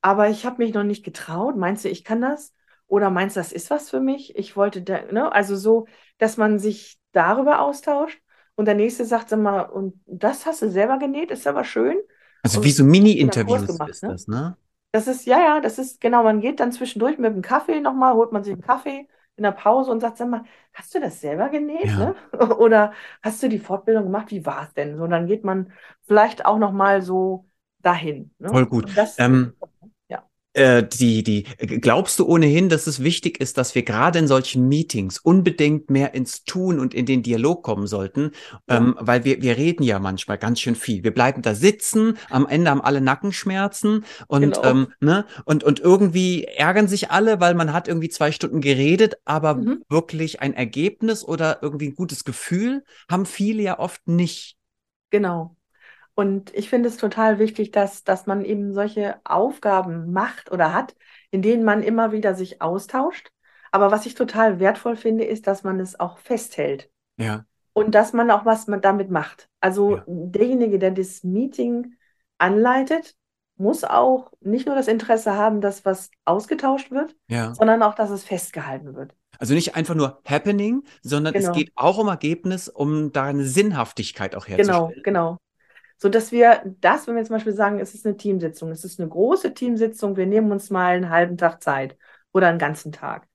aber ich habe mich noch nicht getraut. Meinst du, ich kann das? Oder meinst du, das ist was für mich? Ich wollte da, ne? Also so, dass man sich darüber austauscht und der nächste sagt, sag mal, und das hast du selber genäht, ist aber schön. Also Und wie so Mini-Interviews ist ne? das, ne? Das ist, ja, ja, das ist, genau, man geht dann zwischendurch mit dem Kaffee nochmal, holt man sich einen Kaffee in der Pause und sagt, sag mal, hast du das selber genäht, Ja. ne? Oder hast du die Fortbildung gemacht? Wie war es denn? So, und dann geht man vielleicht auch nochmal so dahin, ne? Voll gut. Das, Ähm, Äh, die, die, glaubst du ohnehin, dass es wichtig ist, dass wir gerade in solchen Meetings unbedingt mehr ins Tun und in den Dialog kommen sollten? Ja. Ähm, weil wir, wir reden ja manchmal ganz schön viel. Wir bleiben da sitzen, am Ende haben alle Nackenschmerzen und, Genau. ähm, ne, und, und irgendwie ärgern sich alle, weil man hat irgendwie zwei Stunden geredet, aber Mhm. wirklich ein Ergebnis oder irgendwie ein gutes Gefühl haben viele ja oft nicht. genau. Und ich finde es total wichtig, dass, dass man eben solche Aufgaben macht oder hat, in denen man immer wieder sich austauscht. Aber was ich total wertvoll finde, ist, dass man es auch festhält. Ja, Und dass man auch was man damit macht. Also Ja. derjenige, der das Meeting anleitet, muss auch nicht nur das Interesse haben, dass was ausgetauscht wird, ja. sondern auch, dass es festgehalten wird. Also nicht einfach nur Happening, sondern es Genau. geht auch um Ergebnis, um da eine Sinnhaftigkeit auch Genau, herzustellen. genau. So dass wir das, wenn wir zum Beispiel sagen, es ist eine Teamsitzung, es ist eine große Teamsitzung, wir nehmen uns mal einen halben Tag Zeit oder einen ganzen Tag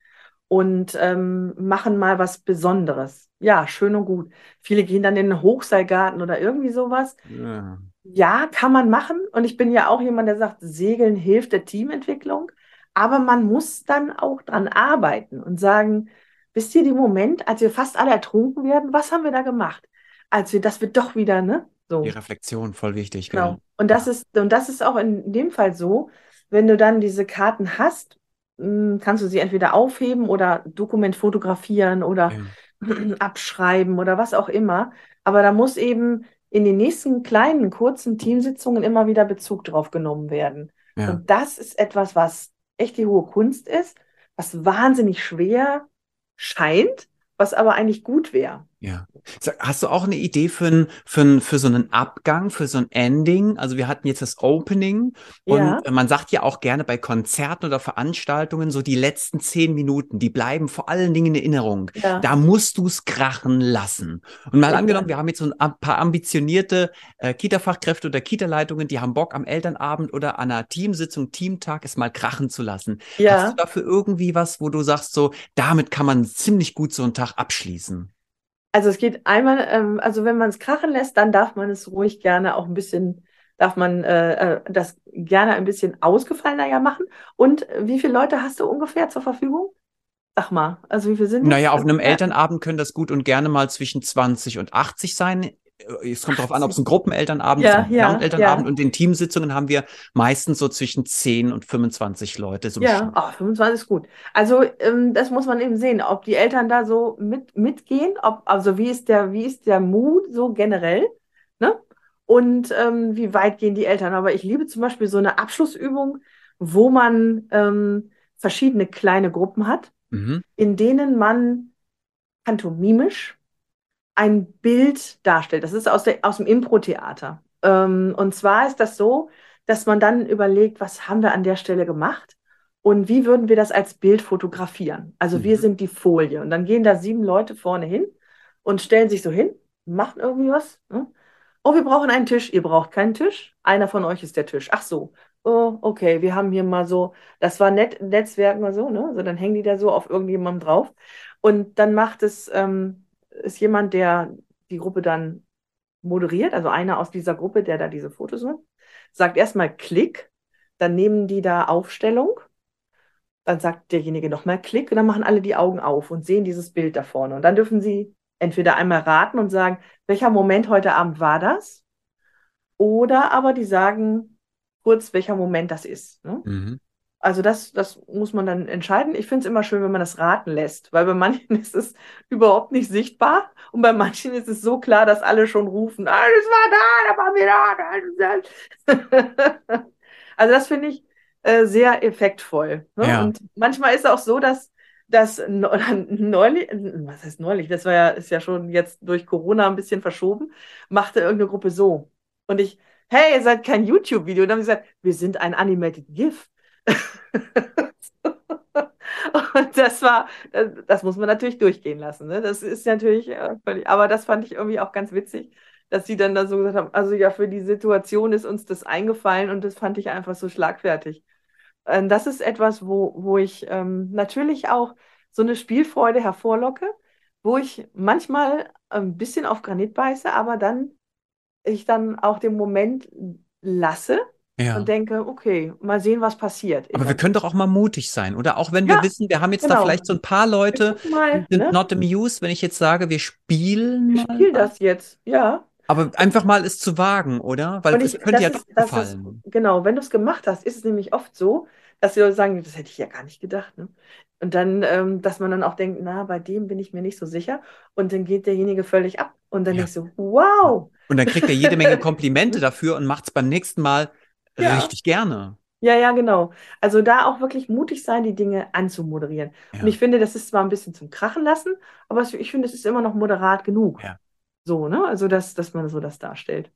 und ähm, machen mal was Besonderes. Ja, schön und gut. Viele gehen dann in den Hochseilgarten oder irgendwie sowas. Ja. Ja, kann man machen. Und ich bin ja auch jemand, der sagt, Segeln hilft der Teamentwicklung. Aber man muss dann auch dran arbeiten und sagen, wisst ihr, den Moment, als wir fast alle ertrunken werden, was haben wir da gemacht? Als wir, das wird doch wieder, ne? So. Die Reflexion, voll wichtig. Genau. gell? Und das ist, und das ist auch in dem Fall so, wenn du dann diese Karten hast, mh, kannst du sie entweder aufheben oder Dokument fotografieren oder Ja. abschreiben oder was auch immer. Aber da muss eben in den nächsten kleinen, kurzen Teamsitzungen immer wieder Bezug drauf genommen werden. Ja. Und das ist etwas, was echt die hohe Kunst ist, was wahnsinnig schwer scheint, was aber eigentlich gut wäre. Ja. Hast du auch eine Idee für, ein, für, ein, für so einen Abgang, für so ein Ending? Also wir hatten jetzt das Opening und Ja. man sagt ja auch gerne bei Konzerten oder Veranstaltungen so die letzten zehn Minuten, die bleiben vor allen Dingen in Erinnerung. Ja. Da musst du es krachen lassen. Und mal Ja. angenommen, wir haben jetzt so ein paar ambitionierte äh, Kita-Fachkräfte oder Kita-Leitungen, die haben Bock am Elternabend oder an einer Teamsitzung, Teamtag es mal krachen zu lassen. Hast Ja. du dafür irgendwie was, wo du sagst, so, damit kann man ziemlich gut so einen Tag abschließen? Also es geht einmal, ähm, also wenn man es krachen lässt, dann darf man es ruhig gerne auch ein bisschen, darf man äh, äh, das gerne ein bisschen ausgefallener ja machen. Und wie viele Leute hast du ungefähr zur Verfügung? Sag mal, also wie viele sind das? Naja, auf einem. Elternabend können das gut und gerne mal zwischen 20 und 80 sein. Äh, Es kommt darauf an, ob es ein 80. Gruppenelternabend Ja, ist, ein ja, Gesamtelternabend ja. und in Teamsitzungen haben wir meistens so zwischen 10 und 25 Leute. So Ja, Schnitt. ah, 25 ist gut. Also ähm, das muss man eben sehen, ob die Eltern da so mit, mitgehen, ob, also wie ist der, wie ist der Mut so generell, ne? Und ähm, wie weit gehen die Eltern? Aber ich liebe zum Beispiel so eine Abschlussübung, wo man ähm, verschiedene kleine Gruppen hat, Mhm. in denen man pantomimisch ein Bild darstellt. Das ist aus der, aus dem Impro-Theater. Ähm, und zwar ist das so, dass man dann überlegt, was haben wir an der Stelle gemacht und wie würden wir das als Bild fotografieren? Also wir Mhm. sind die Folie und dann gehen da sieben Leute vorne hin und stellen sich so hin, machen irgendwie was. Ne? Oh, wir brauchen einen Tisch. Ihr braucht keinen Tisch. Einer von euch ist der Tisch. Ach so. Oh, okay, wir haben hier mal so, das war Net Netzwerk mal so, ne? So, dann hängen die da so auf irgendjemandem drauf. Und dann macht es, ähm, ist jemand, der die Gruppe dann moderiert, also einer aus dieser Gruppe, der da diese Fotos macht, sagt erstmal Klick, dann nehmen die da Aufstellung, dann sagt derjenige nochmal Klick und dann machen alle die Augen auf und sehen dieses Bild da vorne. Und dann dürfen sie entweder einmal raten und sagen, welcher Moment heute Abend war das? Oder aber die sagen kurz, welcher Moment das ist. Ne? Mhm. Also das, das muss man dann entscheiden. Ich finde es immer schön, wenn man das raten lässt, weil bei manchen ist es überhaupt nicht sichtbar und bei manchen ist es so klar, dass alle schon rufen, ah, das war da, da waren wir da. also das finde ich äh, sehr effektvoll. Ne? Ja. Und manchmal ist es auch so, dass das neulich, was heißt neulich, das war ja, ist ja schon jetzt durch Corona ein bisschen verschoben, machte irgendeine Gruppe so. Und ich, hey, ihr seid kein YouTube-Video. Und dann haben sie gesagt, wir sind ein Animated GIF. Und das war, das muss man natürlich durchgehen lassen. Ne? Das ist natürlich äh, völlig, aber das fand ich irgendwie auch ganz witzig, dass sie dann da so gesagt haben, also ja, für die Situation ist uns das eingefallen und das fand ich einfach so schlagfertig. Ähm, das ist etwas, wo, wo ich ähm, natürlich auch so eine Spielfreude hervorlocke, wo ich manchmal ein bisschen auf Granit beiße, aber dann ich dann auch den Moment lasse ja. und denke, okay, mal sehen, was passiert. Aber wir können doch auch mal mutig sein, oder? Auch wenn wir ja, wissen, wir haben jetzt genau. da vielleicht so ein paar Leute, mal, die sind ne? not amused, wenn ich jetzt sage, wir spielen ich spiele das jetzt, ja. Aber einfach mal es zu wagen, oder? Weil es könnte ja ist, doch gefallen. Ist, genau, wenn du es gemacht hast, ist es nämlich oft so, dass die Leute sagen, das hätte ich ja gar nicht gedacht. Ne? Und dann, ähm, dass man dann auch denkt, na, bei dem bin ich mir nicht so sicher. Und dann geht derjenige völlig ab. Und dann ja. denkst du, wow. Und dann kriegt er jede Menge Komplimente dafür und macht es beim nächsten Mal ja. richtig gerne. Ja, ja, genau. Also da auch wirklich mutig sein, die Dinge anzumoderieren. Ja. Und ich finde, das ist zwar ein bisschen zum Krachen lassen, aber ich finde, es ist immer noch moderat genug. Ja. So, ne? Also, dass, dass man so das darstellt.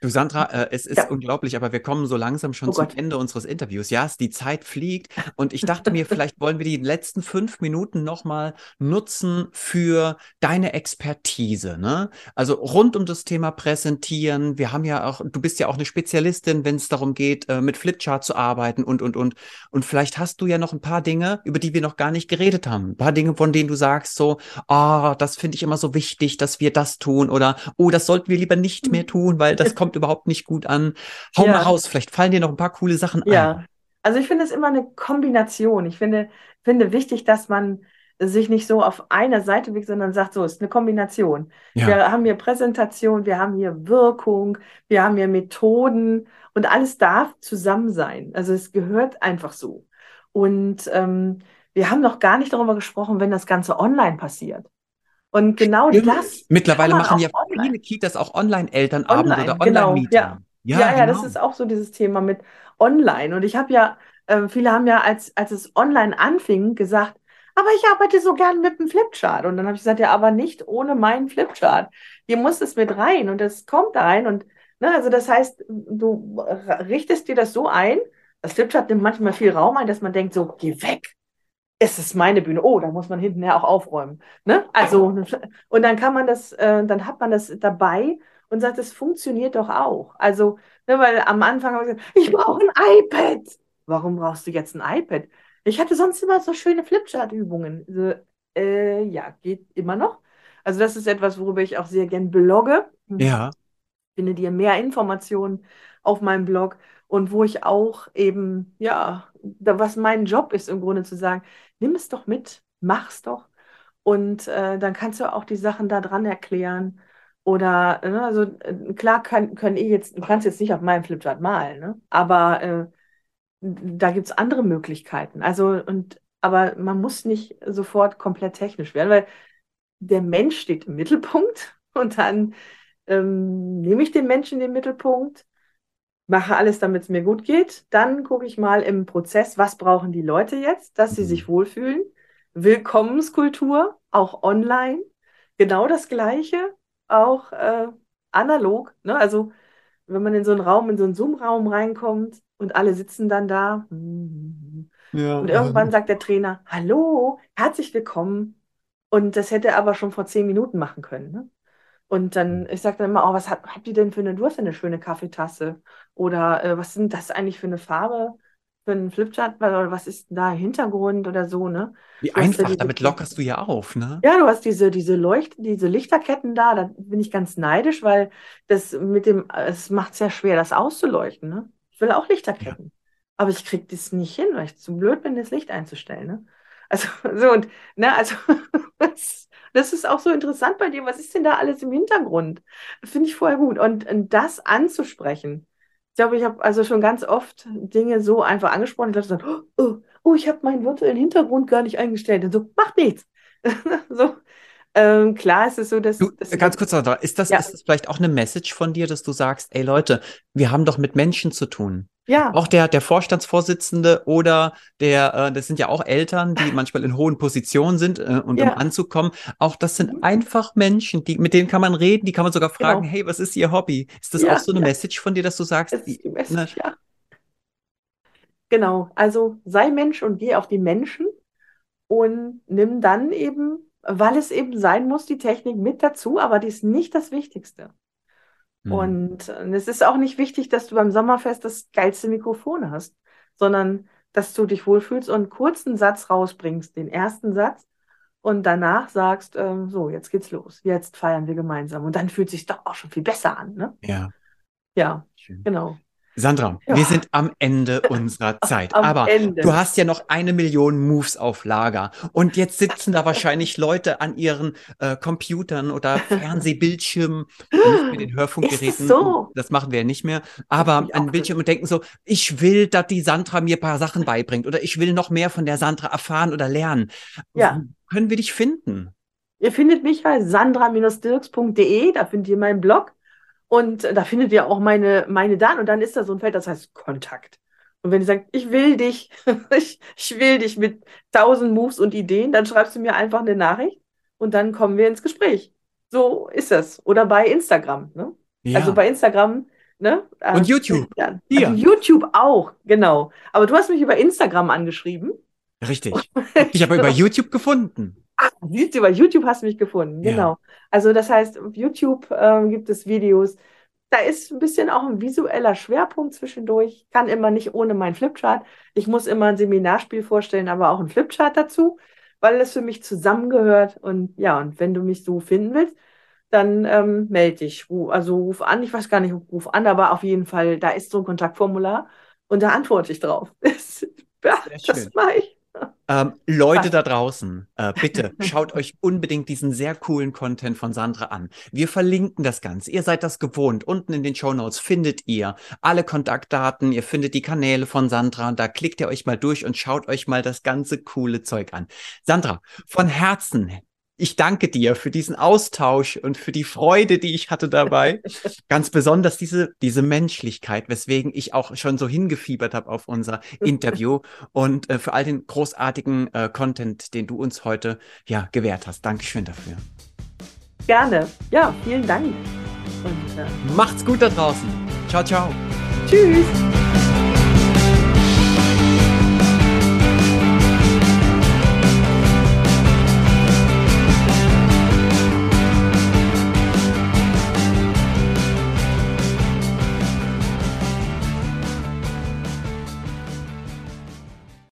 Du Sandra, äh, es ist ja. unglaublich, aber wir kommen so langsam schon oh zum Gott. Ende unseres Interviews. Ja, die Zeit fliegt und ich dachte mir, vielleicht wollen wir die letzten fünf Minuten nochmal nutzen für deine Expertise. Ne? Also rund um das Thema Präsentieren. Wir haben ja auch, du bist ja auch eine Spezialistin, wenn es darum geht, äh, mit Flipchart zu arbeiten und, und, und. Und vielleicht hast du ja noch ein paar Dinge, über die wir noch gar nicht geredet haben. Ein paar Dinge, von denen du sagst so, ah, oh, das finde ich immer so wichtig, dass wir das tun oder, oh, das sollten wir lieber nicht mehr tun, weil das kommt kommt überhaupt nicht gut an. Hau ja. mal raus, vielleicht fallen dir noch ein paar coole Sachen ein. Ja, also ich finde es immer eine Kombination. Ich finde, finde wichtig, dass man sich nicht so auf einer Seite bewegt, sondern sagt, so, es ist eine Kombination. Ja. Wir haben hier Präsentation, wir haben hier Wirkung, wir haben hier Methoden und alles darf zusammen sein. Also es gehört einfach so. Und ähm, wir haben noch gar nicht darüber gesprochen, wenn das Ganze online passiert. Und genau Stimmt. das. Mittlerweile machen ja online. viele Kitas auch Online-Elternabend online, oder Online-Meeting. Genau, ja. Ja, ja, ja das genau. ist auch so dieses Thema mit Online. Und ich habe ja, äh, viele haben ja, als, als es online anfing, gesagt, aber ich arbeite so gern mit dem Flipchart. Und dann habe ich gesagt, ja, aber nicht ohne meinen Flipchart. Hier muss es mit rein und es kommt da rein. Und ne, also das heißt, du richtest dir das so ein, das Flipchart nimmt manchmal viel Raum ein, dass man denkt, so, geh weg es ist meine Bühne. Oh, da muss man hintenher auch aufräumen. Ne? Also, und dann kann man das, äh, dann hat man das dabei und sagt, es funktioniert doch auch. Also, ne, weil am Anfang habe ich gesagt, ich brauche ein iPad. Warum brauchst du jetzt ein iPad? Ich hatte sonst immer so schöne Flipchart-Übungen. Also, äh, ja, geht immer noch. Also, das ist etwas, worüber ich auch sehr gern blogge. Ja. Finde dir mehr Informationen auf meinem Blog und wo ich auch eben, ja, da, was mein Job ist, im Grunde zu sagen, nimm es doch mit, mach's doch. Und äh, dann kannst du auch die Sachen da dran erklären. Oder, ne, also äh, klar kann, können eh jetzt, du kannst jetzt nicht auf meinem Flipchart malen, ne? aber äh, da gibt es andere Möglichkeiten. Also, und, aber man muss nicht sofort komplett technisch werden, weil der Mensch steht im Mittelpunkt und dann ähm, nehme ich den Menschen in den Mittelpunkt mache alles, damit es mir gut geht. Dann gucke ich mal im Prozess, was brauchen die Leute jetzt, dass sie sich mhm. wohlfühlen. Willkommenskultur, auch online. Genau das Gleiche, auch äh, analog. Ne? Also wenn man in so einen Raum, in so einen Zoom-Raum reinkommt und alle sitzen dann da. Ja, und irgendwann sagt der Trainer, hallo, herzlich willkommen. Und das hätte er aber schon vor zehn Minuten machen können. Ne? Und dann, ich sage dann immer, oh, was habt, habt ihr denn für eine, du hast ja eine schöne Kaffeetasse. Oder äh, was sind das eigentlich für eine Farbe? Für einen Flipchart? Oder was ist da Hintergrund oder so, ne? Wie Du ja einfach, diese, damit lockerst du ja auf, ne? ja, du hast diese, diese Leucht, diese Lichterketten da, da bin ich ganz neidisch, weil das mit dem, es macht es ja schwer, das auszuleuchten, ne? Ich will auch Ja. Lichterketten. Aber ich krieg das nicht hin, weil ich zu blöd bin, das Licht einzustellen, ne? Also, so und, ne, also, das, ist auch so interessant bei dir. Was ist denn da alles im Hintergrund? Finde ich voll gut. Und, und das anzusprechen. Ich glaube, ich habe also schon ganz oft Dinge so einfach angesprochen. Leute sagen, oh, oh, ich habe meinen virtuellen Hintergrund gar nicht eingestellt. Und so, macht nichts. So, ähm, klar ist es so, dass, Du, dass ganz kurz, Sandra, ist das, ja, ist das vielleicht auch eine Message von dir, dass du sagst, ey Leute, wir haben doch mit Menschen zu tun. ja, Auch der, der Vorstandsvorsitzende oder der, äh, das sind ja auch Eltern, die manchmal in hohen Positionen sind äh, und um ja, anzukommen. Auch das sind einfach Menschen, die, mit denen kann man reden, die kann man sogar fragen, genau. hey, was ist Ihr Hobby? Ist das auch Ja, so eine Message von dir, dass du sagst, das ist die ne, Message, ja. Genau. Also sei Mensch und geh auf die Menschen und nimm dann eben, weil es eben sein muss, die Technik mit dazu, aber die ist nicht das Wichtigste. hm, Und es ist auch nicht wichtig, dass du beim Sommerfest das geilste Mikrofon hast, sondern dass du dich wohlfühlst und einen kurzen Satz rausbringst, den ersten Satz, und danach sagst, ähm, so, jetzt geht's los, jetzt feiern wir gemeinsam. Und dann fühlt sich doch auch schon viel besser an, ne? ja, Ja, schön. genau. Sandra, wir Ja, sind am Ende unserer Zeit, am aber du Ende. hast ja noch eine Million Moves auf Lager und jetzt sitzen da wahrscheinlich Leute an ihren äh, Computern oder Fernsehbildschirmen, mit den Hörfunkgeräten, so? das machen wir ja nicht mehr, aber an den Bildschirmen gut. und denken so, ich will, dass die Sandra mir ein paar Sachen beibringt oder ich will noch mehr von der Sandra erfahren oder lernen. Ja. Wo können wir dich finden? Ihr findet mich bei sandra-dirks.de, da findet ihr meinen Blog und da findet ihr auch meine, meine Daten und dann ist da so ein Feld, das heißt Kontakt. Und wenn ihr sagt, ich will dich, ich, ich will dich mit tausend Moves und Ideen, dann schreibst du mir einfach eine Nachricht und dann kommen wir ins Gespräch. So ist das. Oder bei Instagram, ne? Also Ja. bei Instagram, ne? Und YouTube. Hier. Also YouTube auch, genau. Aber du hast mich über Instagram angeschrieben. Richtig. Hab dich aber über YouTube gefunden. Ach, siehst du, bei YouTube hast du mich gefunden, Ja. genau. Also das heißt, auf YouTube ähm, gibt es Videos. Da ist ein bisschen auch ein visueller Schwerpunkt zwischendurch. Kann immer nicht ohne meinen Flipchart. Ich muss immer ein Seminarspiel vorstellen, aber auch ein Flipchart dazu, weil es für mich zusammengehört. Und ja, und wenn du mich so finden willst, dann ähm, melde dich. Also ruf an, ich weiß gar nicht, ruf an, aber auf jeden Fall, da ist so ein Kontaktformular und da antworte ich drauf. Ja, das mache ich. Ähm, Leute da draußen, äh, bitte schaut euch unbedingt diesen sehr coolen Content von Sandra an. Wir verlinken das Ganze. Ihr seid das gewohnt. Unten in den Show Notes findet ihr alle Kontaktdaten. Ihr findet die Kanäle von Sandra. Und da klickt ihr euch mal durch und schaut euch mal das ganze coole Zeug an. Sandra, von Herzen. Ich danke dir für diesen Austausch und für die Freude, die ich hatte dabei. Ganz besonders diese, diese Menschlichkeit, weswegen ich auch schon so hingefiebert habe auf unser Interview und äh, für all den großartigen äh, Content, den du uns heute ja gewährt hast. Dankeschön dafür. Gerne. Ja, vielen Dank. Und äh, Macht's gut da draußen. Ciao, ciao. tschüss.